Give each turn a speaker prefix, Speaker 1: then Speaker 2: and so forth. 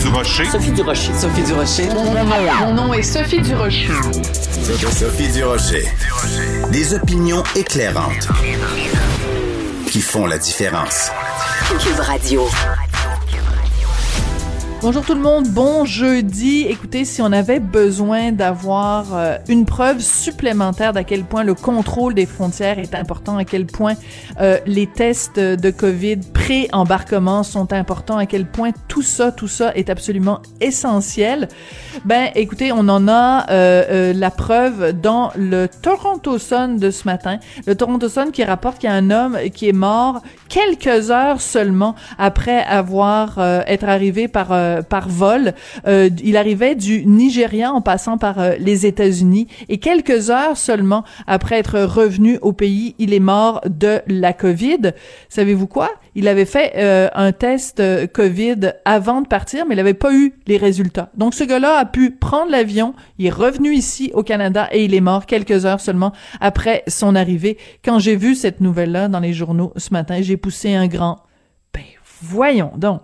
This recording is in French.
Speaker 1: Durocher.
Speaker 2: Sophie Durocher.
Speaker 3: Sophie Durocher.
Speaker 4: Mon nom est Sophie Durocher.
Speaker 5: Sophie Durocher. Des opinions éclairantes qui font la différence.
Speaker 2: Cube Radio.
Speaker 6: Bonjour tout le monde, bon jeudi. Écoutez, si on avait besoin d'avoir euh, une preuve supplémentaire d'à quel point le contrôle des frontières est important, à quel point euh, les tests de COVID pré-embarquement sont importants, à quel point tout ça, tout ça est absolument essentiel, ben écoutez, on en a euh, la preuve dans le Toronto Sun de ce matin. Le Toronto Sun qui rapporte qu'il y a un homme qui est mort quelques heures seulement après avoir être arrivé par euh, par vol. Euh, il arrivait du Nigeria en passant par euh, les États-Unis et quelques heures seulement après être revenu au pays, il est mort de la COVID. Savez-vous quoi? Il avait fait un test COVID avant de partir, mais il n'avait pas eu les résultats. Donc ce gars-là a pu prendre l'avion, il est revenu ici au Canada et il est mort quelques heures seulement après son arrivée. Quand j'ai vu cette nouvelle-là dans les journaux ce matin, j'ai poussé un grand ben voyons donc.